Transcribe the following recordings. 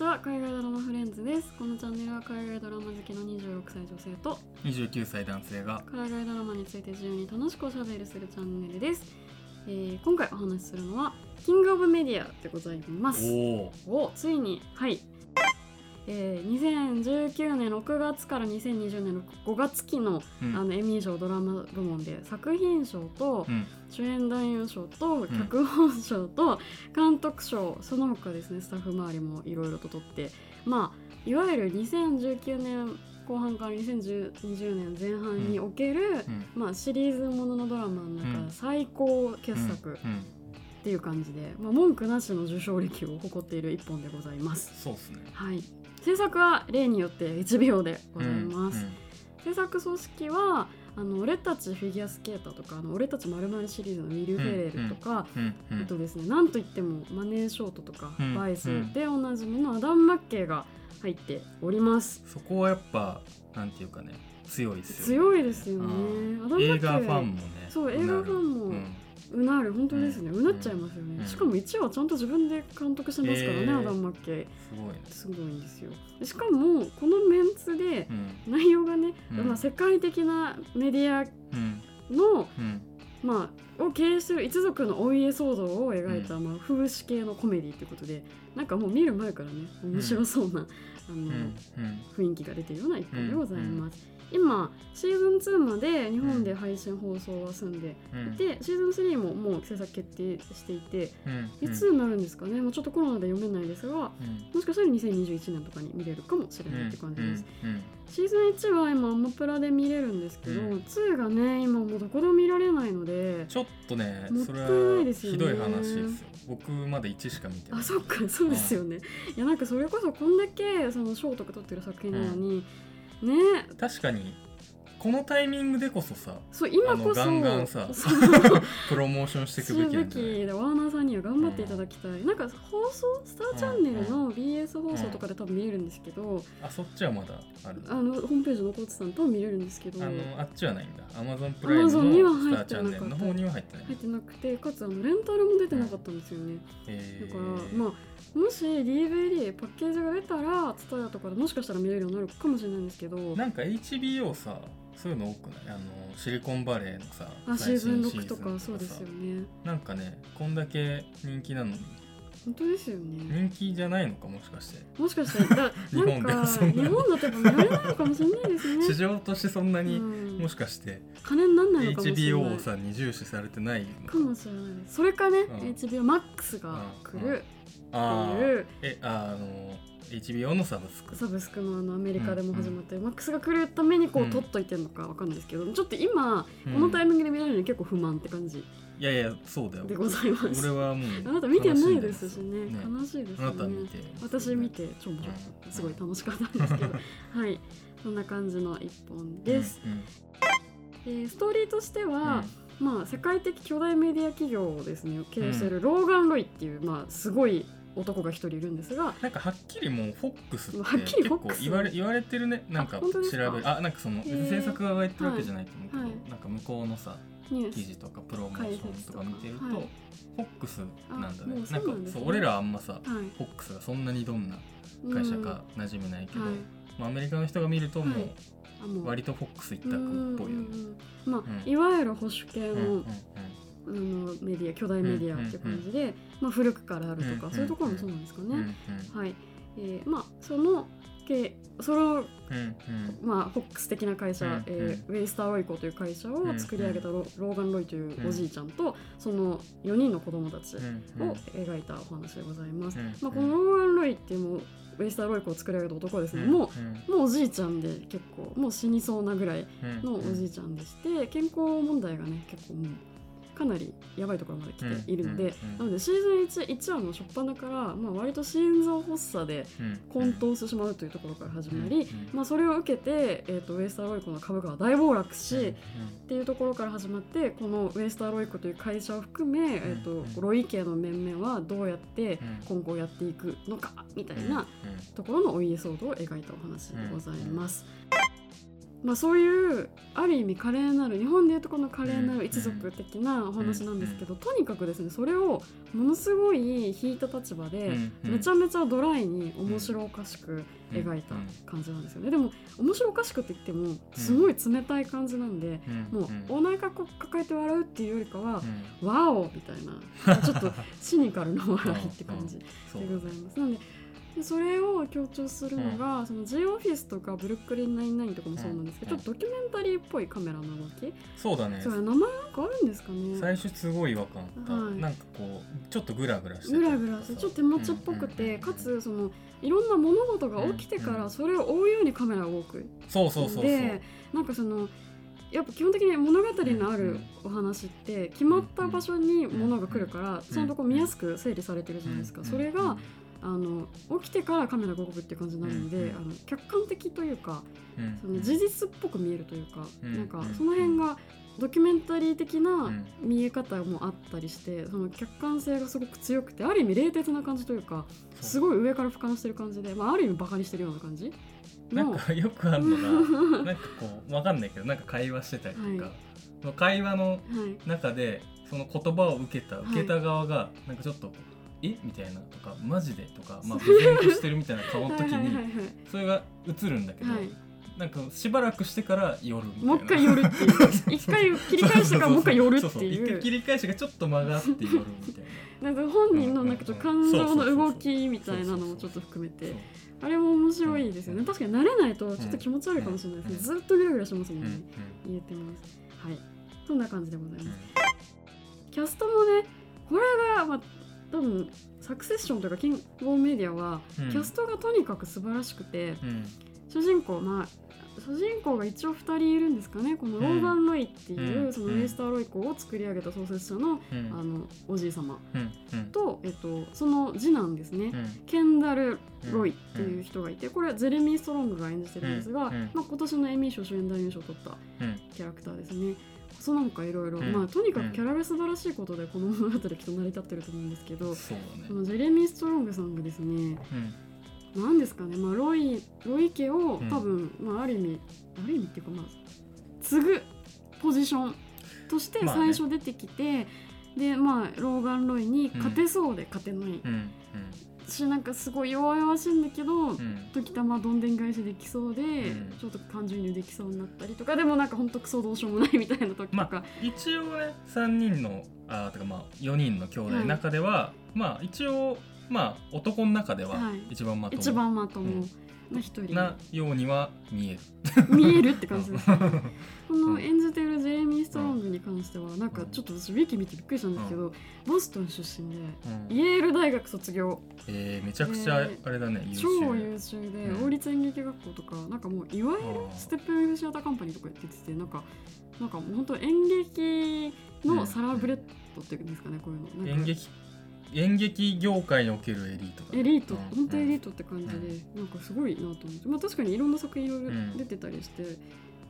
ちは。海外ドラマフレンズです。このチャンネルは海外ドラマ好きの26歳女性と29歳男性が海外ドラマについて自由に楽しくおしゃべりするチャンネルです、えー今回お話しするのはキングオブメディアでございます。おおおついにはいえー、2019年6月から2020年の5月期の,、うん。あのエミー賞ドラマ部門で作品賞とうん。主演男優賞とん。脚本賞と監督賞、その他ですねスタッフ周りもいろいろと取って。まあいわゆる2019年後半から2020年前半における、うん。まあ、シリーズもののドラマの中最高傑作うん。っていう感じで、まあ、文句なしの受賞歴を誇っている一本でございます。そうですね。はい、制作は例によって1秒でございます。うん制作組織はあの俺たちフィギュアスケーターとかあの俺たちまるシリーズのウィル・フェレルとか、うんうんあとですねなんといってもマネーショートとか、うんバイスうんでおなじみのアダム・マッケイが入っております。そこはやっぱなんていうかね強いですよね。強いですよね。アダム・マッケイ映画ファンもね。そう映画ファンもうなる本当ですね、ううんなっちゃいますよね、うん。しかも1話ちゃんと自分で監督してますからね、えーアダム・マッケイ。すごいね。すごいんですよ。でしかもこのメンツでうん。内容がね、うん。まあ、世界的なメディアうん。の、うん。まあ、を経営する一族のお家騒動を描いた、まあ、風刺系のコメディってことでなんかもう見る前からね面白そうな、あの雰囲気が出てるような一本でございます、今シーズン2まで日本で配信放送は済んでうん。いて、シーズン3ももう制作決定していてうん。いつになるんですかね、もうちょっとコロナで読めないですがうん。もしかしたら2021年とかに見れるかもしれないって感じです、うん。うん。シーズン1は今アマプラで見れるんですけど、うん。2がね今もうどこでも見られないのでちょっとねもったいそれないはですよね。ひどい話ですよ。僕まだ1しか見てない。あそっかそうですよね、いやなんかそれこそこんだけその賞とか取ってる作品なのに、ね。確かに。このタイミングでこそさそう今こそ。ガンガンさ プロモーションしていくべきすべきなんじゃワーナーさんには頑張っていただきたい、なんか放送スターチャンネルの BS 放送とかで多分見れるんですけど、あそっちはまだある。あのホームページ残ってたの多分見れるんですけど。あのあっちはないんだ。Amazon プライムのスターチャンネルの方には入ってない。入ってなくてかつあのレンタルも出てなかったんですよね、えだからまあもし DVD パッケージが出たら TSUTAYA とかでもしかしたら見れるようになるかもしれないんですけど。なんか HBO さそういうの多くない？あのシリコンバレーのさあシーズン6最新シーズンとかそうですよね。なんかねこんだけ人気なのに。本当ですよね。人気じゃないのかもしかして。もしかしたらだ 日本で日本だと見られないのかもしれないですね。市場としてそんなに、うん。もしかして金になんないのかもしれない。HBO さんに重視されてないのか。もしれないそれかね、うん。HBOMAX が来る。ああっていう。えあの HBO のサブスク。サブスクのあのアメリカでも始まってる、MAX が来るためにこう、うん取っといてるのかわかんないですけどちょっと今、うん。このタイミングで見られるのに結構不満って感じ。いやいやそうだよ。でございます。俺はもうあなた見てない悲ですしね。ね悲しいですあなた見て。私見て超面白かったうん。すごい楽しかったんですけど。はい。そんな感じの一本です、うんえーストーリーとしては、まあ世界的巨大メディア企業をですね。経営しているローガン・ロイっていう、まあすごい男が一人いるんですがなんかはっきりもうフォックスってはっきり結構言われ言われてるね。なんか調べる。あなんかその制作側が言ってるわけじゃないと思うけど、はい。なんか向こうのさ記事とかプロモーションとか見てると、はい。フォックスなんだね。なんかそう俺らあんまさはい。フォックスがそんなにどんな会社か馴染めないけど、はいまあ、アメリカの人が見るともはい。う。割とフォックス一択っぽいよね。まあ、うん。いわゆる保守系の,、あのメディア巨大メディアっていう感じで、まあ、古くからあるとか、うんそういうところもそうなんですかね。はい。えーまあその系そのまあ、フォックス的な会社、うんえーウェイスター・ロイコという会社を作り上げたロ,、ローガン・ロイといううんおじいちゃんと、その4人の子供たちを描いたお話でございます。うんまあ、このローガン・ロイっていうもうウェイスター・ロイコを作り上げた男はですね、うんもうもうおじいちゃんで結構もう死にそうなぐらいうんのおじいちゃんでして、健康問題がね結構もうかなりやばいところまで来ているので、なのでシーズン 1, 1話の初っ端から、まあ、割と心臓発作で混沌してしまうというところから始まり、まあ、それを受けて、えー、とウエスターロイコの株価は大暴落し、っていうところから始まってこのウエスターロイコという会社を含め、えー、うん。とロイ家の面々はどうやって今後やっていくのかみたいなところのお家騒動を描いたお話でございます。まあ、そういうある意味華麗なる日本でいうとこの華麗なる一族的なお話なんですけど、とにかくですねそれをものすごい引いた立場で、めちゃめちゃドライに面白おかしく描いた感じなんですよね、でも面白おかしくって言ってもすごい冷たい感じなんで、もうお腹抱えて笑うっていうよりかは、ワオみたいなちょっとシニカルな笑いって感じ でございます。なんででそれを強調するのが、うん、その J オフィスとかブルックリン99とかもそうなんですけど、うん、ちょっとドキュメンタリーっぽいカメラの動きそうだね。それ名前なんかあるんですかね？最初すごい違和感あった、はい、なんかこうちょっとグラグラしてグラグラしてちょっと手持ちっぽくて、かつそのいろんな物事が起きてからそれを追うようにカメラが動く、そうそうそうでなんかそのやっぱ基本的に物語のあるお話って決まった場所に物が来るからちゃんとこう見やすく整理されてるじゃないですか。それがあの起きてからカメラが動くっていう感じになるので、うんうん、あの客観的というか、うん、その事実っぽく見えるというか、うん、なんかその辺がドキュメンタリー的な見え方もあったりして、その客観性がすごく強くてある意味冷徹な感じというかすごい上から俯瞰してる感じで、まあ、ある意味バカにしてるような感じなんかよくあるのが なんかこう分かんないけどなんか会話してたりとか、はい、会話の中で、その言葉を受けた受けた側がなんかちょっとえ？みたいなとかマジでとかまあ無然としてるみたいな顔の時にそれが映るんだけど、はい、なんかしばらくしてから夜みたいな。もう一回夜っていう。一回切り返してからもう一回夜っていう。一回切り返しがちょっと曲がって夜みたいな。なんか本人のなんか感情の動きみたいなのもちょっと含めて。あれも面白いですよね、確かに慣れないとちょっと気持ち悪いかもしれないですね、ずっとグラグラしますもんね、言えてます。はい。そんな感じでございます、キャストもねこれが、まあ、多分サクセッションとかキングオブメディアは、キャストがとにかく素晴らしくて、主人公まあ主人公が一応2人いるんですかね。このローガン・ロイっていう、そのウェイスター・ロイコを作り上げた創設者の,、あのおじい様、と、えっと、その次男ですね、ケンダル・ロイっていう人がいてこれはゼレミー・ストロングが演じてるんですが、まあ、今年のエミー賞主演男優賞を取ったキャラクターですね。その他いろいろ、まあとにかくキャラが素晴らしいことでこの物語きっと成り立ってると思うんですけど、そ、ね、のジェレミー・ストロングさんがですね、うん、なんですかね、まあ、ロイロイ家を多分、うん、まあ、ある意味ある意味っていうかまあ継ぐポジションとして最初出てきて、まあね、でまあローガン・ロイに勝てそうで勝てない、うん私なんかすごい弱々しいんだけど、うん、時たまどんでん返しできそうで、うん、ちょっと感情移入できそうになったりとかでもなんかほんとクソどうしようもないみたいな時とか、まあ、一応ね3人のあとかまあ4人の兄弟の中では、はい、まあ一応まあ男の中では一番まとも、はい、一番まとも、な一人。なようには見える。見えるって感じです、ね、この演じているジェレミー・ストロングに関してはなんかちょっと私ウィキ見てびっくりしたんですけど、ボストン出身で、イェール大学卒業。えー、めちゃくちゃあれだね、超優秀で、王立演劇学校とかなんかもういわゆるステップウェブシアターカンパニーとかやっててなんかなんか本当演劇のサラブレッドっていうんですかね、こういうの。演劇演劇業界におけるエリートエリート、うん、本当エリートって感じで、うん、なんかすごいなと思って。まあ確かにいろんな作品いろいろ出てたりして、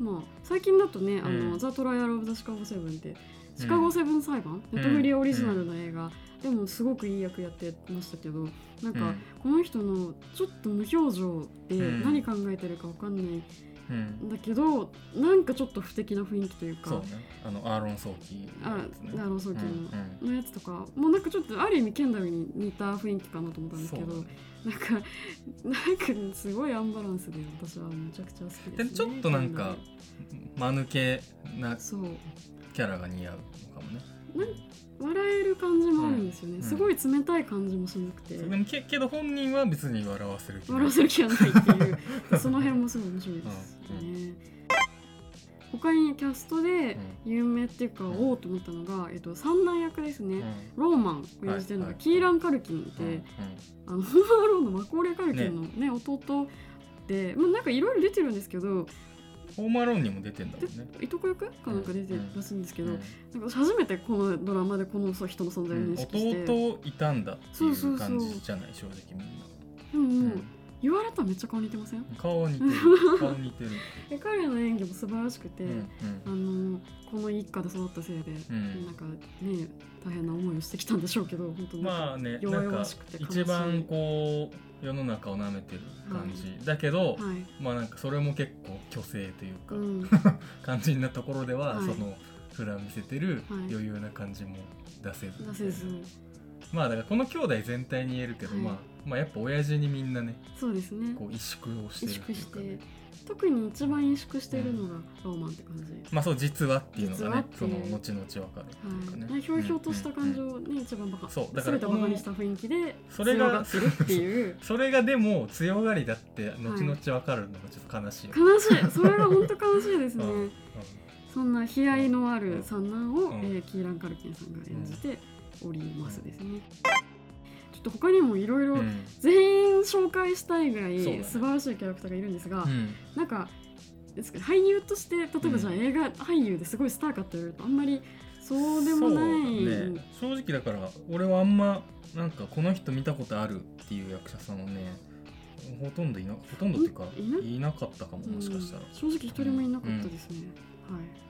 うん、まあ最近だとね「あのザ・トライアル・オブ・ザ・シカゴ・セブン」ってシカゴ・セブン裁判、ネットフリーオリジナルの映画、でもすごくいい役やってましたけどなんかこの人のちょっと無表情で何考えてるか分かんないだけどなんかちょっと不敵な雰囲気というか。そうね。あのアーロン・ソーキーのやつ、ね、アーロン・ソーキーの,、やつとか。もうなんかちょっとある意味ケンダルに似た雰囲気かなと思ったんですけど、ね、なんかなんかすごいアンバランスで私はめちゃくちゃ好きです、ね、でちょっとなんか間抜けなキャラが似合うのかもね笑える感じもあるんですよね、うん、すごい冷たい感じもしなくて、でもけけど本人は別に笑わせる気笑わせる気はないっていう。その辺もすごい面白いですね、うん。他にキャストで有名っていうか、うん、おおと思ったのが、えっと、三男役ですね、うん、ローマンを演じてるのが、キーラン・カルキンで、あのホームアローンのマコーレー・カルキンのね、ね。弟で、まあ、なんかいろいろ出てるんですけどホームアローンにも出てんだもんね。いとこ役？かなんか出てるらしいんですけど、うんなんか初めてこのドラマでこの人の存在を認識して、弟いたんだっていう感じじゃない？正直みんな。でももう、言われたらめっちゃ顔似てません？顔似てる。顔似てる。え彼の演技も素晴らしくて、うんうん、あのこの一家で育ったせいで、うん、なんかね大変な思いをしてきたんでしょうけど本当にまあね弱々しくて一番こう世の中をなめてる感じ、はい、だけど、はい、まあなんかそれも結構虚勢というか、うん、感じなところでは、はい、その普段見せてる余裕な感じも出せず、出せず。まあだからこの兄弟全体に言えるけど、まあまあやっぱ親父にみんなねそうですね。こう萎縮をしてるっていうか、ね、特に一番萎縮してるのがローマンって感じ、まあそう実はっていうのがねその後々わかるっていうかね、はい、ひょうひょうとした感情をね、一番バカそうだから全てバカにした雰囲気でそれがするっていう。それがでも強がりだって後々わかるのがちょっと悲しい、悲しい。それが本当悲しいですね、そんな悲哀のある三男を、キーラン・カルキンさんが演じておりますですね、ちょっと他にもいろいろ全員紹介したいぐらい素晴らしいキャラクターがいるんですが、うん、なんかですけど俳優として例えばじゃあ映画俳優ですごいスターかって言われるとあんまりそうでもない、ね、正直だから俺はあんまなんかこの人見たことあるっていう役者さんはねほとんどいなほとんどっていうかいなかったかも。もしかしたら、正直一人もいなかったですね、うん、はい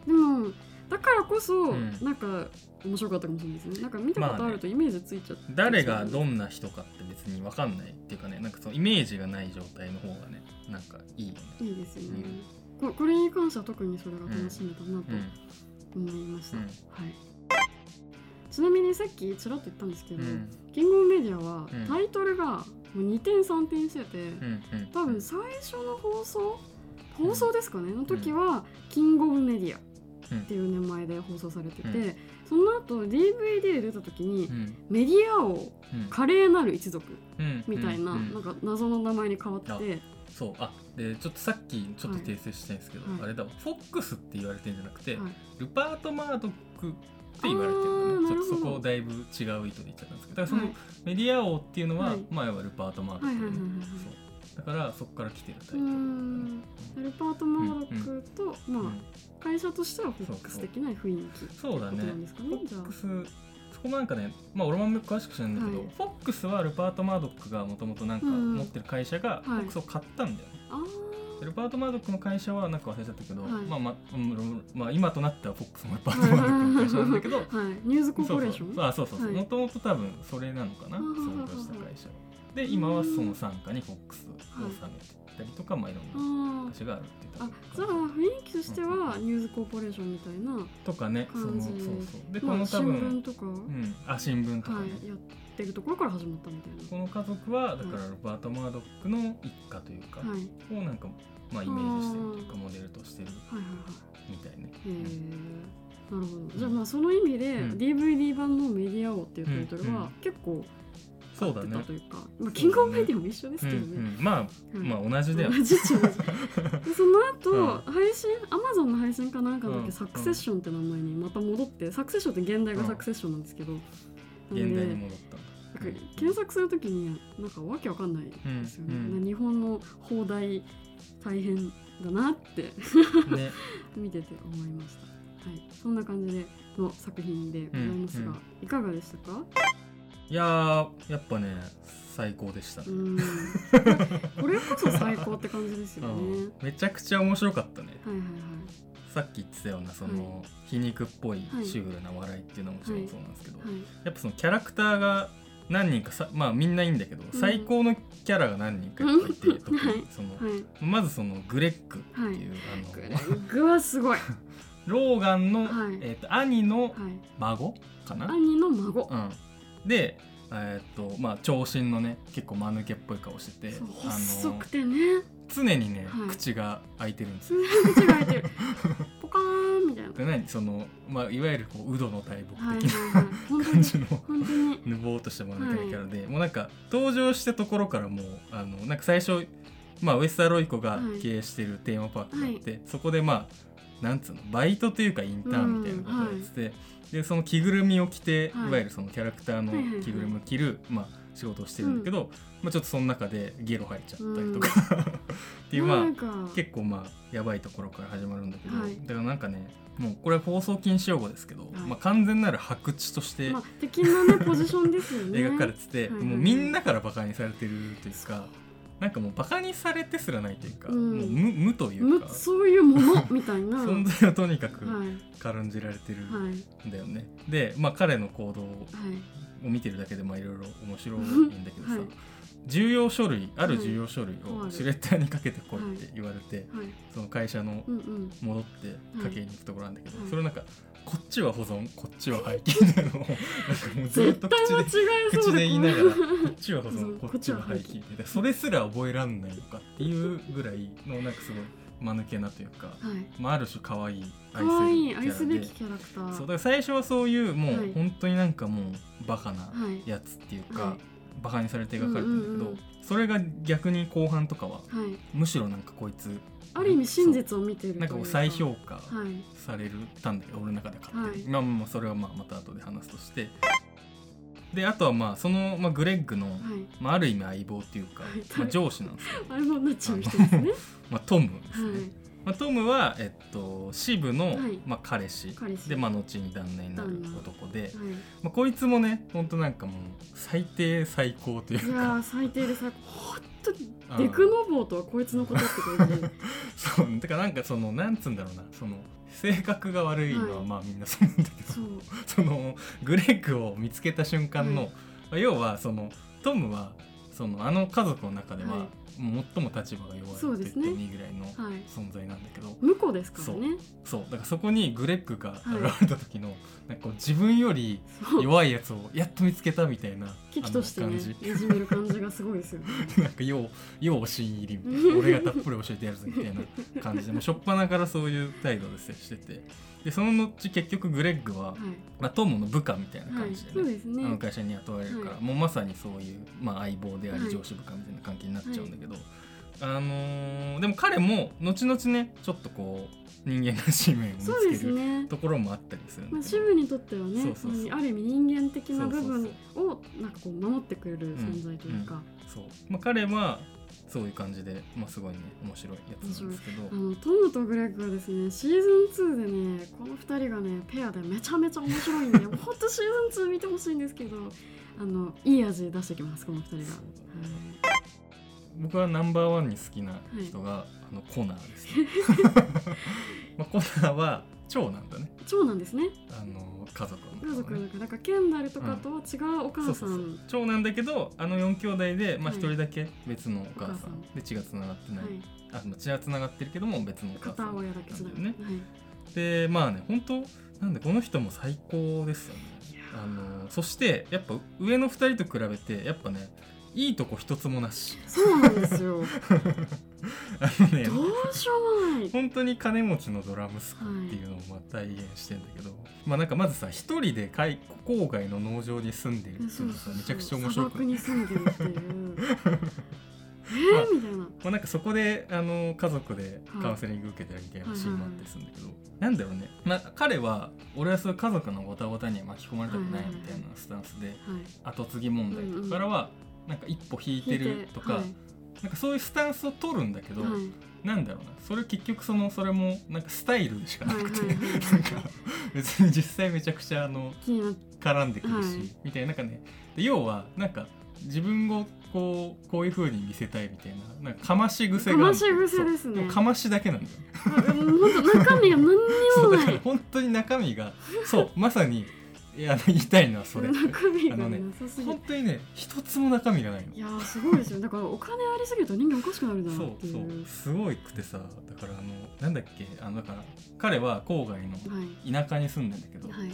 でもだからこそ、うん、なんか面白かったかもしれないですね。なんか見たことあるとイメージついちゃって、ね、誰がどんな人かって別に分かんないっていうかね。なんかそのイメージがない状態の方がねなんかいいよね。いいですよね、うん、これに関しては特にそれが楽しめたなと思いました、はい。ちなみにさっきちらっと言ったんですけど、キングオブメディアはタイトルがもう2点3点してて、多分最初の放送放送ですかね？の時は、キングオブメディアっていう名前で放送されてて、うん、その後 DVD で出た時に、うん、メディア王、華麗なる一族みたいな,、なんか謎の名前に変わって。そう。あでちょっとさっきちょっと訂正したいんですけど、はい、あれだフォックスって言われてるんじゃなくて、はい、ルパート・マードックって言われてるのね。ちょっとそこだいぶ違う意図で言っちゃったんですけどだからそのメディア王っていうのは、はい、まあ要はルパート・マードック、そうだからそこから来てるタイトルルパート・マーロックと、うん、まあ、会社としてはフォックス的な雰囲気そうだね。フォックスそこもなんかねまあ俺も詳しく知らないんだけど、はい、フォックスはルパート・マードックがもともとなんか持ってる会社がフォックスを買ったんだよね、はい、ルパート・マードックの会社はなんか忘れちゃったけど、はい、まあまあ、まあ、今となってはフォックスもルパート・マードックの会社なんだけど、はい、ニューズコーポレーションあそうそうそうもともと多分それなのかな創業した会社は。で今はその傘下にフォックスを収めてたりとか、まあいろんな会社があるってあじゃあ雰囲気としてはニューズコーポレーションみたいなとかねそのそうそうでこの多分、新聞とか、うん、あ新聞とか、ね、はい、やってるところから始まったみたいな。この家族はだからロバート・マードックの一家というか、はい、をなんかまあイメージしてるというかモデルとしてるみたいね、へえなるほど。じゃあまあその意味で、DVD 版の「メディア王」っていうタイトルは結構、そうだね。というか、まあ、キングオブメディアも一緒ですけどね、うんうん、まあ、まあ同じだよ、同じ同じでその後、配信？アマゾンの配信かなんかだけ？サクセッションって名前にまた戻って、サクセッションって現代がサクセッションなんですけど、現代に戻った。んだ検索するときになんかわけわかんないですよね、うん。うん、日本の放題大変だなって ね、見てて思いました、はい、そんな感じでの作品でございますが、いかがでしたか？いややっぱね最高でした、ね、これこそ最高って感じですよね。めちゃくちゃ面白かったね、はいはいはい、さっき言ってたようなその、はい、皮肉っぽいシュールな笑いっていうのももちろんそうなんですけど、はい。はい、やっぱそのキャラクターが何人かさまあみんないいんだけど、うん、最高のキャラが何人かいて、特にその、まずそのグレッグっていう、あのググはすごい。ローガンの、えーと、兄の孫かな、兄の孫、うん、でえー、っとまあ長身のね結構間抜けっぽい顔してて細くてね。常にね、はい、口が開いてるんですよ。口が開いてる。ポカーンみたいな。で何？その、まあ、いわゆるこうウドの大木的な、感じのぬぼーっとした間抜けなキャラで、はい、もうなんか登場したところからもうあのなんか最初まあ、ウエスターロイコが経営してるテーマパークがあって、はい、そこでまあなんつうのバイトというかインターンみたいなことをやってて、うんでその着ぐるみを着て、はい、いわゆるそのキャラクターの着ぐるみを着る、まあ、仕事をしてるんだけど、うん、まあ、ちょっとその中でゲロ入っちゃったりとか、うん、っていうまあ結構まあやばいところから始まるんだけど、はい、だからなんかねもうこれは放送禁止用語ですけど、はい、まあ、完全なる白痴として、まあ、的な、ね、ポジションですよね。描かれてて、はいはい、もうみんなからバカにされてるというか。なんかもうバカにされてすらないというか、うん、もう無無というか。そういうものみたいな。存在をとにかく軽んじられてるんだよね、はい、で、まあ、彼の行動を見てるだけでいろいろ面白いんだけどさ、はい。重要書類ある重要書類をシュレッダーにかけてこいって言われて、はい、その会社の戻ってかけに行くところなんだけど、はい、それなんかこっちは保存こっちは廃棄なのを なんかもうずっと口で口で言いながらこっちは保存こっちは廃棄みそれすら覚えらんないのかっていうぐらいのなんかすごい間抜けなというか、はい、まあ、ある種可愛い愛すべきキャラクター。そうだから最初はそういうもう本当になんかもうバカなやつっていうか、バカにされて描かれてるんだけど、うんうんうん、それが逆に後半とかは、はい、むしろなんかこいつある意味真実を見てるなんかこう再評価されるたんだけど、はい、俺の中で勝手に、はい、まあまあそれはまあまた後で話すとして。であとはまあその、まあ、グレッグの、はい、まあ、ある意味相棒っていうか、まあ、上司なんですよ。相棒になっちゃう人ですね。まあトムですね、まあ、トムは、えっと、支部の、はい、まあ、彼氏。で、まあ、後に旦那になる男で、はい、まあ、こいつもね本当なんかもう最低最高というか。いや最低で最高。本当にデクノボーとはこいつのことって感じ そう。だからなんかそのなんつうんだろうな。その性格が悪いのはまあみんなそうなんだけど、そのグレッグを見つけた瞬間の、まあ、要はそのトムはそのあの家族の中では、最も立場が弱いって言ってもいいぐらいの存在なんだけど、向こうですからね。そう。だからそこにグレッグが現れた時の、はい、なんかこう自分より弱いやつをやっと見つけたみたいな危機としてねいじめる感じがすごいですよね。なんかようようおし入りみたいな。俺がたっぷり教えてやるぞみたいな感じでもうしょっぱなからそういう態度で接してて。でその後結局グレッグは、はい、まあ、トムの部下みたいな感じで,、ね、ね。あの会社に雇われるから、はい、もうまさにそういう、まあ、相棒であり上司部下みたいな関係になっちゃうんだけど、あのー、でも彼も後々ねちょっとこう人間らしい面を見つける、ね、ところもあったりするまあ、支部にとってはねそうそうそう。ある意味人間的な部分をなんかこう守ってくれる存在というか、そう。まあ、彼はそういう感じで、まあ、すごいね面白いやつなんですけど。あのトムとグレッグはですねシーズン2でねこの2人がねペアでめちゃめちゃ面白いんで 本当シーズン2見てほしいんですけどあのいい味出してきますこの2人が。僕はナンバーワンに好きな人が、はい、あのコナーです、ね、まあ、コナーは長男だね。長男ですね。あの家族の、ね、家族の中。だからケンダルとかとは違うお母さん、うん、長男だけどあの4兄弟でまあ、1人だけ別のお母さん。で血がつながってない、はい、あ血はつながってるけども別のお母さん。なんだよね、はい、でまあね本当なんでこの人も最高ですよね。あのそしてやっぱ上の2人と比べてやっぱねいいとこ一つもなし。そうなんですよ。あのねどうしようもない。本当に金持ちのドラムスっていうのをまあ体現してんだけど、はい、まあなんかまずさ一人で郊外の農場に住んでるっていうのさめちゃくちゃ面白くに住んでるっていう。えー、みたいな、まあ、なんかそこであの家族でカウンセリング受けてるみたいなシーンもあったりするんだけど、なんだろうね、まあ、彼は俺はそういう家族のごたごたには巻き込まれたくないみたいなスタンスで、後継ぎ問題とかからはなんか一歩引いてるとか、はい、なんかそういうスタンスを取るんだけど、はい、なんだろうな。それ結局そのそれもなんかスタイルしかなくて、なんか別に実際めちゃくちゃあの絡んでくるし、はい、みたいな。なんかね要はなんか自分をこうこういうふうに見せたいみたいななんかかまし癖がかまし癖ですね。かましだけなんだよ。本当中身が何にもない。本当に中身がそうまさにいや言いたいのはそれ。中身がなさすぎ本当にね一つも中身がないの。いやすごいですよ。だからお金ありすぎると人間おかしくなるんだなっていう。そうそう。すごいくてさだからあのなんだっけあのだから彼は郊外の田舎に住んでんだけど、はい、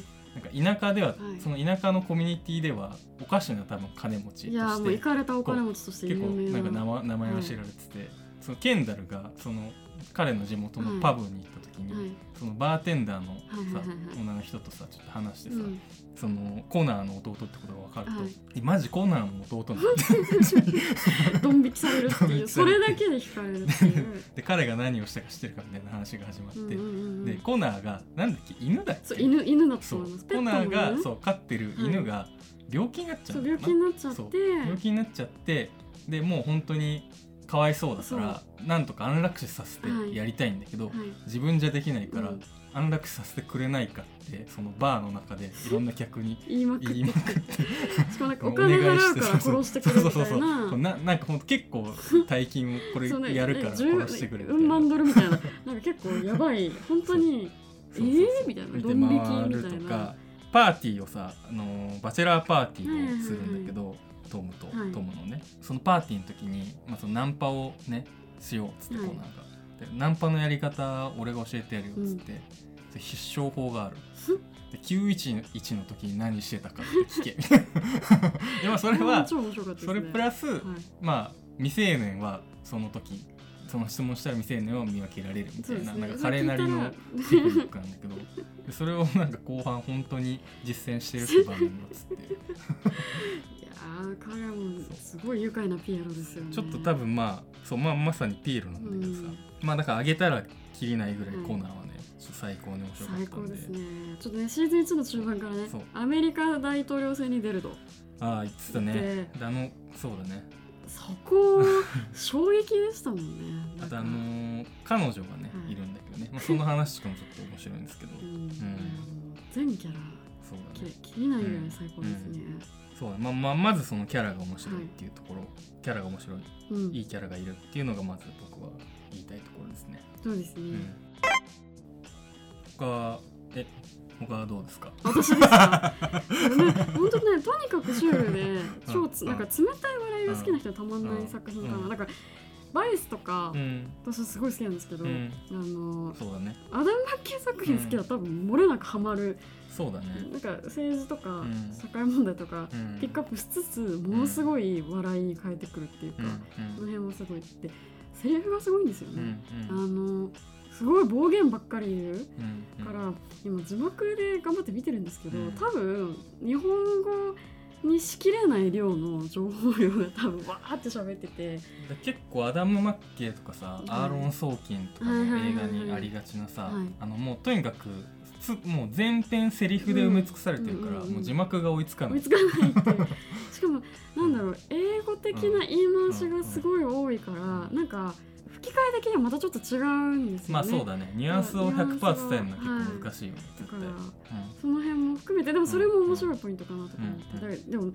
なんか田舎では、はい、その田舎のコミュニティではおかしな多分金持ちとしていやもう行かれたお金持ちとして結構なんか名前名前を知られてて、はい、そのケンダルがその彼の地元のパブに行った時に、はい、そのバーテンダーのさ、女の人とさちょっと話してさ、うん、そのコナーの弟ってことが分かると、はい、マジコナーの弟なんだ ドン引きされるっていう。それだけで惹かれるっていう。で彼が何をしたか知ってるかみたいな話が始まって、でコナーがなんだっけ犬だっけ？犬犬だと思います。コナーがそう飼ってる犬が病気になっちゃう、病気になっちゃって。病気になっちゃってでもう本当にかわいそうだからなんとか安楽死させてやりたいんだけど、はい、自分じゃできないから、うん、安楽させてくれないかってそのバーの中でいろんな客に 言いまくって。しかもなんかお金払うから 殺してくれみたいな。ななんかほんと結構大金をこれやるから 殺してくれみたいな。うん万ドルみたいな。なんか結構やばい。本当にえー？みたいな。ドン引き？回みたいな。るとかパーティーをさ、あのーバチェラーパーティーをするんだけど、トムと、はい。トムのねそのパーティーの時に、まあ、そのナンパをねしようっつってはい。コーナーが、でナンパのやり方俺が教えてやるよっつって、で必勝法がある。で911の時に何してたかって聞け。でまあそれは超面白かったですそねれプラス、はい。まあ未成年はその時その質問したら未成年を見分けられるみたいな,、なんか彼なりのテクニックなんだけどで それをなんか後半本当に実践してるって場面がつって。いやー彼もすごい愉快なピエロですよね。ちょっと多分まあそう、まあ、まさにピエロなんだけどさ、まあだから上げたらきりないぐらいコーナーはね、最高に面白かったんで。最高ですね。ちょっとねシーズン1の中盤からねアメリカ大統領選に出ると。ああ言ってたね。あのそうだねそこ衝撃でしたもんね。あとあのー彼女がね、はい。い、るんだけどね、まあ、その話とかもちょっと面白いんですけど、うん。全キャラそうだね。き切りないぐらい最高ですね、そうだまあまあまずそのキャラが面白いっていうところ、キャラが面白いうん。いいキャラがいるっていうのがまず僕は言いたいところですね。そうですね、うん。他え他はどうですか？私ですか？ね 本当ねとにかくシュールで超つうん。なんか冷たい笑いが好きな人はたまんない作品かな、うん。なんかバイスとか、うん。私すごい好きなんですけど、うん。あのそうだね。アダム・マッケイ作品好きだと多分漏れなくハマる、そうだね。なんか政治とかうん。社会問題とかうん。ピックアップしつつものすごい笑いに変えてくるっていうか、うん。この辺もすごいって。セリフがすごいんですようん。ね、うん。あのすごい暴言ばっかり言ううんから、今字幕で頑張って見てるんですけど、うん。多分日本語にしきれない量の情報量が多分わーって喋ってて。で結構アダム・マッケイとかさ、はいアーロン・ソーキンとかの映画にありがちなさ、はい。あのもうとにかくつもう全編セリフで埋め尽くされてるから、うんうんうんうん。もう字幕が追いつかない。追いつかないって。しかもなんだろう英語的な言い回しがすごい多いから、なんか吹き替え的にはまたちょっと違うんですよね。まあそうだね。ニュアンスを100%伝えるのは結構難しいよね、だからうん。その辺も含めてでもそれも面白いポイントかなとか思って、うんでも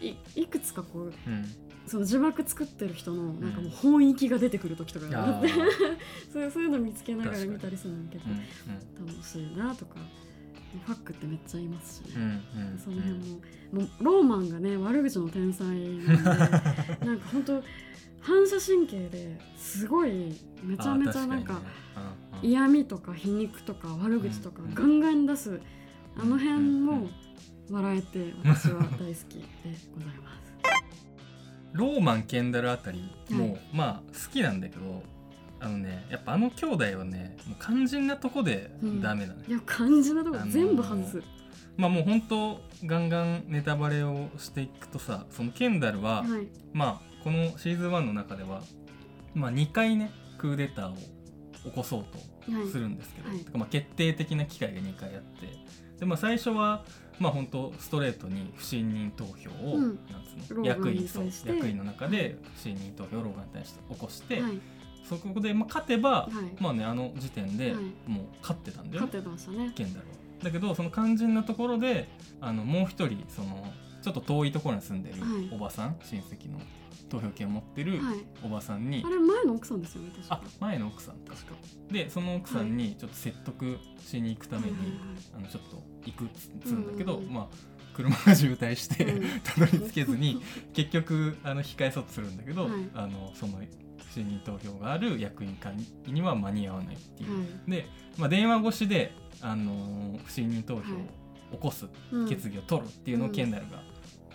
いいくつかこううん。その字幕作ってる人のなんかもう本意気が出てくる時とかがあって、そういうそういうの見つけながら見たりするの結うん構楽しいなとか、ファックってめっちゃいますし。ね。うんうん。その辺も、もうローマンがね悪口の天才なんで なんか本当反射神経ですごいめちゃめちゃなんか嫌味とか皮肉とか悪口とかうんガンガン出す。あの辺も笑えて私は大好きでございます。ローマン・ケンダルあたりも、はい。まあ好きなんだけどあのねやっぱあの兄弟はねもう肝心なとこでダメだね、いや肝心なとこあのー全部外す。まあもう本当ガンガンネタバレをしていくとさそのケンダルは、はい。まあこのシーズン1の中では、まあ、2回ねクーデターを起こそうとはい。するんですけど、はい。まあ決定的な機会が2回あってで、まあ、最初はまあ本当ストレートに不信任投票を、うん。なんつうの役員そう役員の中で不信任投票をローガンに対して起こして、はい。そこでまあ勝てば、はい。まあねあの時点ではい。もう勝ってたんだよね、勝ってましたね。ケンダルは。だけどその肝心なところであのもう一人そのちょっと遠いところに住んでるはい。おばさん、親戚の投票権を持ってるはい。おばさんに、あれ前の奥さんですよね確あか。前の奥さん確か。でその奥さんにちょっと説得しに行くために、あのちょっと行くっつうんだけど、うんうんまあ車が渋滞して、うん。たどり着けずに結局あの控えそうとするんだけど、はい。あのその不信任投票がある役員会には間に合わないっていう。はい。で、まあ、電話越しで、あのー不信任投票を起こすうん。決議を取るっていうのをうん。ケンダルが、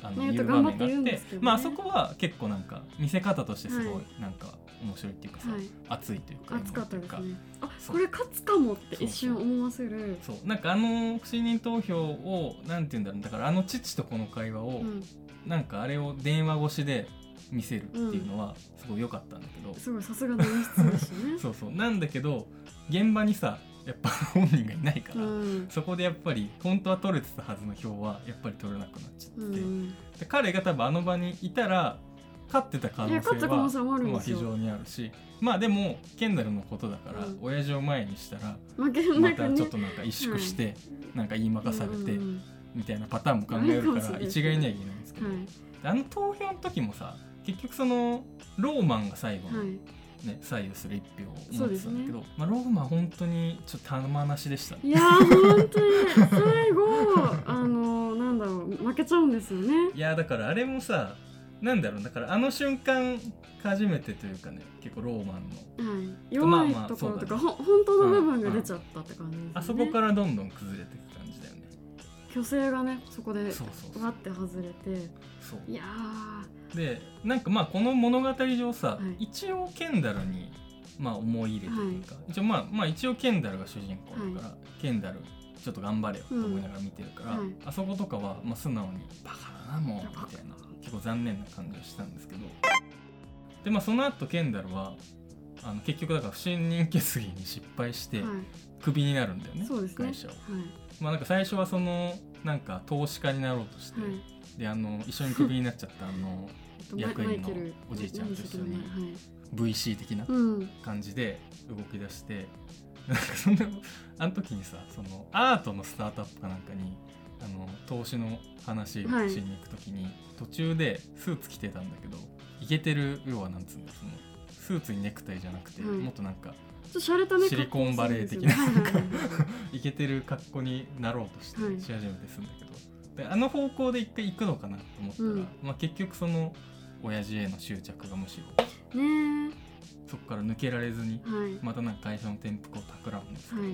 あのね言う場面があ頑張ってまあそこは結構なんか見せ方としてすごはい。いなんか面白いっていうかさ、はい。熱いというか熱かったですね。あこれ勝つかもって一瞬思わせる。そうなんかあの不信任投票をなんて言うんだろう。だからあの父とこの会話を、うん。なんかあれを電話越しで見せるっていうのはすごい良かったんだけど、すごいさすがの演出でしたね。そうそう。なんだけど現場にさやっぱ本人がいないから、うん。そこでやっぱり本当は取れてたはずの票はやっぱり取れなくなっちゃって。て、うん。で彼が多分あの場にいたら勝ってた可能性はまあ非常にあるしまあでもケンダルのことだから、うん、親父を前にしたらまたちょっとなんか萎縮して、なんか言いまかされて、みたいなパターンも考えるから一概には言えないんですけど、あの投票の時もさ結局そのローマンが最後の、ね、左右する一票を持ってたんだけど、ね、まあ、ローマ本当にちょっと玉なしでした、ね、いや本当に。最後あのなんだろう負けちゃうんですよね。いやだからあれもさなんだろうだからあの瞬間初めてというかね結構ローマンの、はい、弱いところとか、まあまあね、本当の部分が出ちゃったって感じですね、あそこからどんどん崩れていく虚勢がねそこでわって外れてそう。いやでなんかまあこの物語上さ、はい、一応ケンダルにまあ思い入れというか、はい、一応まあまあ一応ケンダルが主人公だから、はい、ケンダルちょっと頑張れよと思いながら見てるから、うん、あそことかはまあ素直にバカだなもうみたいな結構残念な感じがしたんですけど。でまあその後ケンダルはあの結局だから不信任決議に失敗してクビになるんだよね、はい、会社を。まあなんか最初はそのなんか投資家になろうとして、はい、であの一緒にクビになっちゃったあの 役員のおじいちゃんと一緒に VC 的な感じで動き出して、うん、なんかそんなあの時にさそのアートのスタートアップかなんかにあの投資の話をしに行く時に、はい、途中でスーツ着てたんだけどいけてる要はなんつうんだそのスーツにネクタイじゃなくて、はい、もっとなんかシリコンバレー的な。いけてる格好になろうとしてし始めてすんだけど、であの方向で一回行くのかなと思ったら、うん、まあ、結局その親父への執着がむしろ、ね、そこから抜けられずに、はい、またなんか会社の転覆を企むんですけど、はい、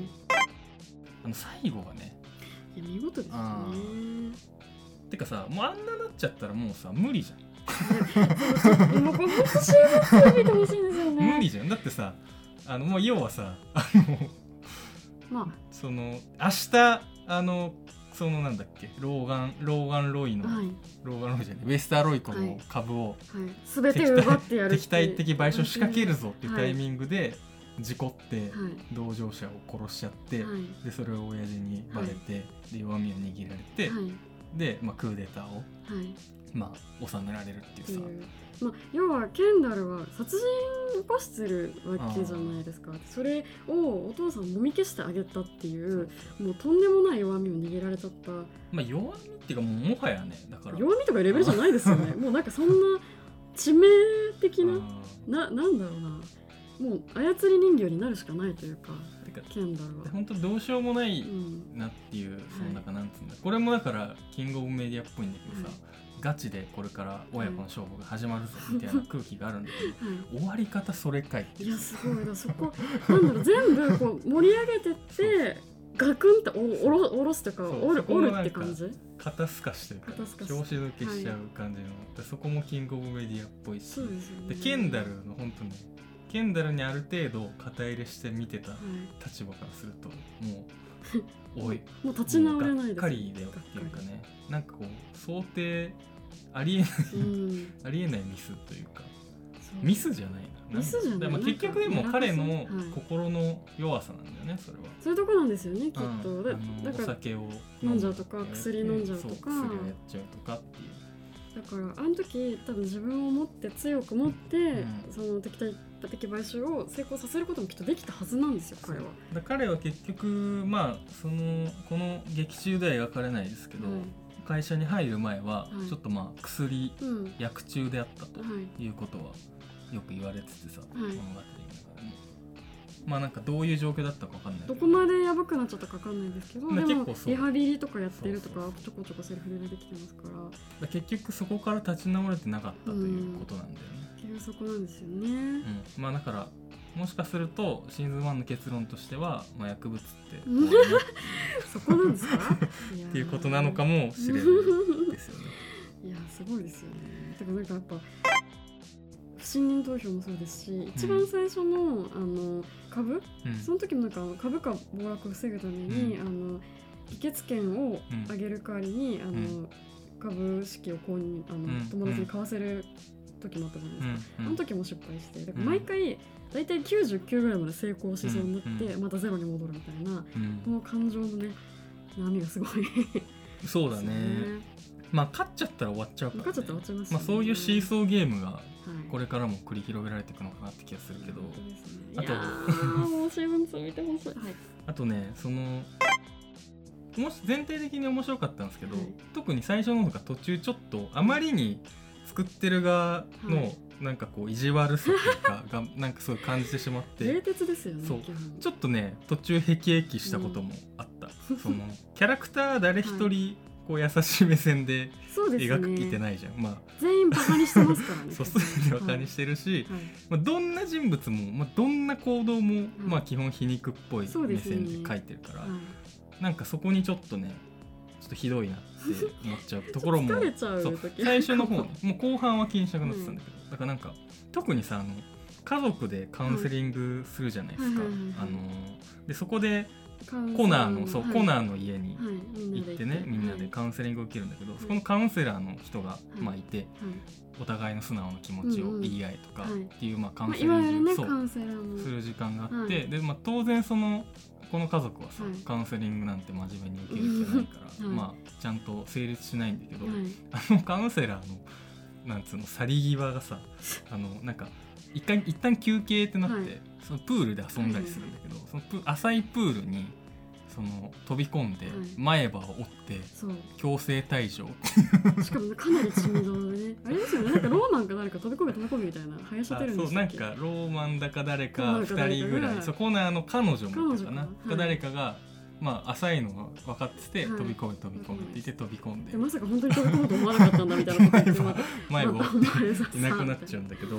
あの最後がねいや見事ですね。てかさもうあんななっちゃったらもうさ無理じゃん。もうこのシーズン2見てほしいんですよね。無理じゃん。だってさあのもう要はさあ。のまあその明日あのそのなんだっけローガンローガンロイの、はい、ローガンロイじゃないウェスターロイコの株を、すべ、はい、て奪ってやる敵対的賠償仕掛けるぞっていうタイミングで、事故って同乗者を殺しちゃって、でそれを親父にバレて、で弱みを握られて、で、まあ、クーデターを、まあ、収められるっていうさ。まあ、要はケンダルは殺人を起こしてるわけじゃないですか。それをお父さんもみ消してあげたっていうもうとんでもない弱みを握られちゃった。まあ弱みっていうかもはやねだから。弱みとかレベルじゃないですよね。もうなんかそんな致命的なななんだろうな。もう操り人形になるしかないというかケンダルは。本当どうしようもないなっていう、うん、そのなんかなんつうんだ、はい、これもだからキングオブメディアっぽいんだけどさ、はいガチでこれから親子の勝負が始まるぞみたいな空気があるんだけど、はい、終わり方それかい？いやすごいなそこ。なんだろう全部こう盛り上げてってガクンっておおろおろすというか折る折るって感じ？肩透かしというか調子抜けしちゃう感じの、はい、そこもキングオブメディアっぽいしで、ね、ケンダルの本当にケンダルにある程度肩入れして見てた立場からすると、は い、もうおいもう立ち直れないです。がっかりだよっていうかね。なんかこう想定ありえない、うん、ありえないミスというか。ミスじゃないな。ミスじゃない、まあ、結局でも彼の心の弱さなんだよねそれは。そういうとこなんですよねきっと、うん、だお酒を飲んじゃうとか薬飲んじゃうとか。薬をやっちゃうとかっていう。だからあの時多分自分を持って強く持って、うん、その敵対的買収を成功させることもきっとできたはずなんですよ彼は。彼は結局まあそのこの劇中では描かれないですけど、会社に入る前は、ちょっとまあ薬、うん、薬中であったということはよく言われててさ、物語の中でも。まあなんかどういう状況だったか分かんない。どこまでやばくなっちゃったか分かんないんですけど、でもリハビリとかやってるとかちょこちょこセリフで出てきてますから。結局そこから立ち直れてなかったということなんだよね、うん、結局そこなんですよね、うん、まあだからもしかするとシーズン1の結論としては、まあ、薬物って そこなんですか？っていうことなのかもしれないですよね。いやすごいですよね。だからなんかやっぱ不信任投票もそうですし、一番最初のあの株、うん、その時もなんか株価暴落を防ぐために、うん、あの議決権を上げる代わりに、あの株式を購入あの、友達に買わせる時もあったじゃないですか、あの時も失敗してだから毎回、大体99ぐらいまで成功しそうになって、またゼロに戻るみたいな、この感情のね波がすごい。そうだね。まあ勝っちゃったら終わっちゃうから、ね、勝っちゃったら終わっちゃいます、ね、まあ、そういうシーソーゲームがこれからも繰り広げられていくのかなって気がするけど、あともうシーズン2見てほしい、はい、あとねそのもし全体的に面白かったんですけど、はい、特に最初の方が途中ちょっとあまりに作ってる側のなんかこう意地悪さというかがなんかすごい感じてしまって。冷徹ですよねそう。ちょっとね途中へきへきしたこともあった、うん、そのキャラクター誰一人、こう優しい目線で描いてないじゃん、ね、まあ。全員バカにしてますからね そうすでバカにしてるし、はい、まあ、どんな人物も、まあ、どんな行動も、はい、まあ基本皮肉っぽい目線で描いてるから、ねはい、なんかそこにちょっとねちょっとひどいなって思っちゃうところも。最初の方もう後半は気にしなくなってたんだけど、うん、だからなんか特にさあの家族でカウンセリングするじゃないですか。あのでそこでコナーのそう、はい、コナーの家に行って。ね、はい、みんなでカウンセリングを受けるんだけど、はい、そこのカウンセラーの人が、まあ、いて、お互いの素直な気持ちを言い合いとかっていう、まあ、カウンセリング、そうする時間があって、でまあ、当然そのこの家族はさ、カウンセリングなんて真面目に受ける気ないから、まあ、ちゃんと成立しないんだけど、あのカウンセラーのなんつうの去り際がさあのなんか一回一旦休憩ってなって、はい、そのプールで遊んだりするんだけど、そのプ浅いプールにその飛び込んで前歯を折って強制退場、しかもかなり緻密でね。あれですよね。なんかローマンか誰か飛び込め飛び込めみたいなはやしてるんですそうなんかローマンだか誰か2人ぐらい。そこのあの彼女もかな、はい、か誰かがまあ浅いのが分かってて、飛び込め飛び込めって言って飛び込んで、まさか本当に飛び込むと思わなかったんだみたいなこと言って前歯いなくなっちゃうんだけど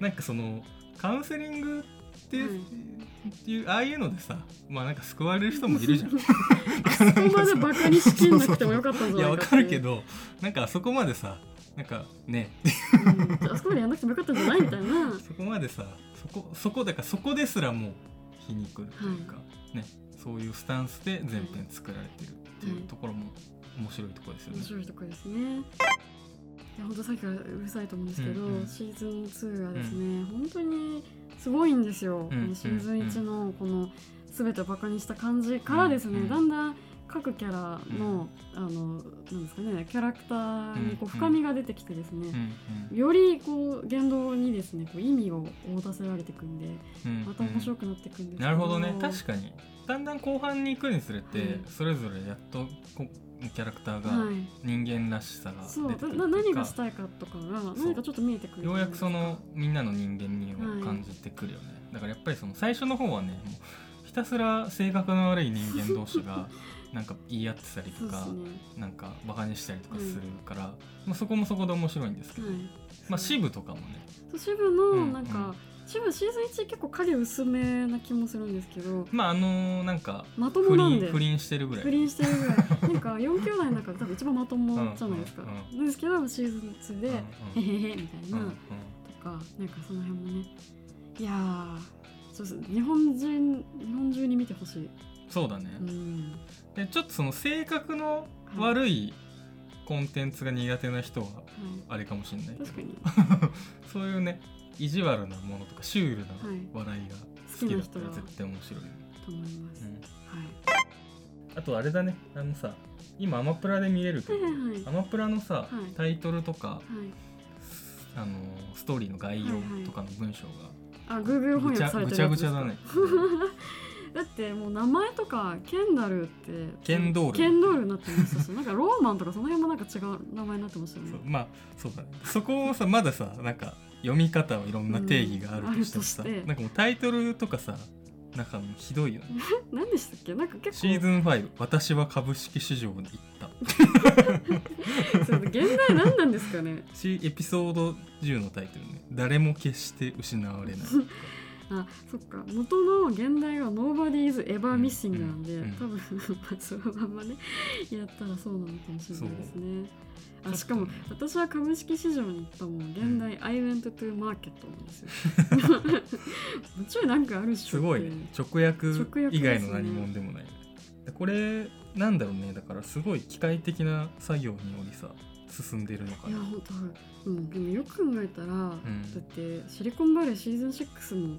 なんかそのカウンセリングってっていうああいうのでさまあなんか救われる人もいるじゃん。そこまでバカにしきんなくてもよかったんじゃないかいやわかるけどなんかあそこまでさなんかね、うん、あそこまでやんなくてもよかったんじゃないみたいな。そこまでさそこそこだからそこですらもう皮肉というか、はい、ねそういうスタンスで全編作られてるっていうところも面白いところですよね、面白いところですね。いや本当さっきからうるさいと思うんですけど、うんうん、シーズン2はですね、うん、本当にすごいんですよ、うん、シーズン1のこの全てをバカにした感じからですね、うん、だんだん各キャラの、あのなんですかねキャラクターにこう深みが出てきてですね、よりこう言動にですねこう意味を持たせられていくんで、また面白くなっていくんですなるほどね。確かに。だんだん後半に行くにつれて、はい、それぞれやっとこキャラクターが人間らしさが出てくる、はい、何がしたいかとかが何かちょっと見えてくるようやくそのみんなの人間味を感じてくるよね、はい、だからやっぱりその最初の方はねひたすら性格の悪い人間同士がなんか言い合ってたりとか、ね、なんかバカにしたりとかするから、まあ、そこもそこで面白いんですけど、まあ支部とかもね。支部のなんか、うん。うんシブシーズン1結構影薄めな気もするんですけどまああのー、なんかまともなんで。不倫してるぐらい。不倫してるぐらい。なんか4兄弟の中で多分一番まともじゃないですか、うんうん、ですけどシーズン2で、うんうん、へへへみたいな、うんうん、とかなんかその辺もね。いやそうです。日本人日本中に見てほしいそうだね、うん、でちょっとその性格の悪い、コンテンツが苦手な人はあれかもしれない、はい、確かに。そういうね意地悪なものとかシュールな笑いが好きだったら絶対面白い、と思います、うん、はい。あとあれだね。あのさ今アマプラで見れるけど、はいはいはい、アマプラのさ、はい、タイトルとか、はい、あのストーリーの概要とかの文章が、はいはい、あ Google 翻訳されてるぐちゃぐちゃだね だってもう名前とかケンダルってケンドール。ケンドールになってましたしなんかローマンとかその辺もなんか違う名前になってましたよね。まあそうだね。そこをさまださなんか読み方はいろんな定義があるとしてもさ、うん、なんかもうタイトルとかさなんかひどいよね。何でしたっけ？なんか結構。シーズン5私は株式市場に行った。そ現代何なんですかね？エピソード10のタイトルね。誰も決して失われないあそっか。元の現代は Nobody is ever missing なんで、うんうん、多分そのままねやったらそうなのかもしれないですね。あしかも私は株式市場に行ったもん現代、うん、I went to market なんですよ。もちろんなんかあるしすごい、ね、直訳以外の何もんでもない、ね、これなんだろうね。だからすごい機械的な作業によりさ進んでるのかな。いや本当。うん、でもよく考えたら、うん、だってシリコンバレーシーズン6も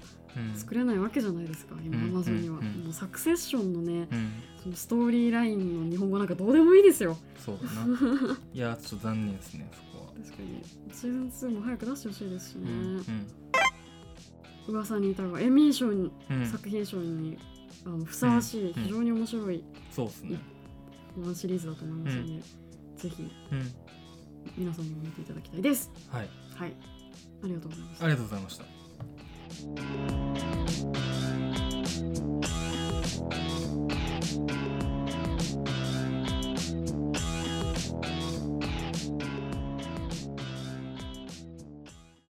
作れないわけじゃないですか、うん、今アマゾンには、うん。うん、もうサクセッションのね、そのストーリーラインの日本語なんかどうでもいいですよ。そうだな。いやちょっと残念ですねそこは。確かに。シーズン2も早く出してほしいですしね、噂にいたがエミー賞に、作品賞にあのふさわしい、非常に面白い、そうですね。ワンシリーズだと思いますので、ぜひ、皆さんにも見ていただきたいです。はい。はい。ありがとうございました。ありがとうございました。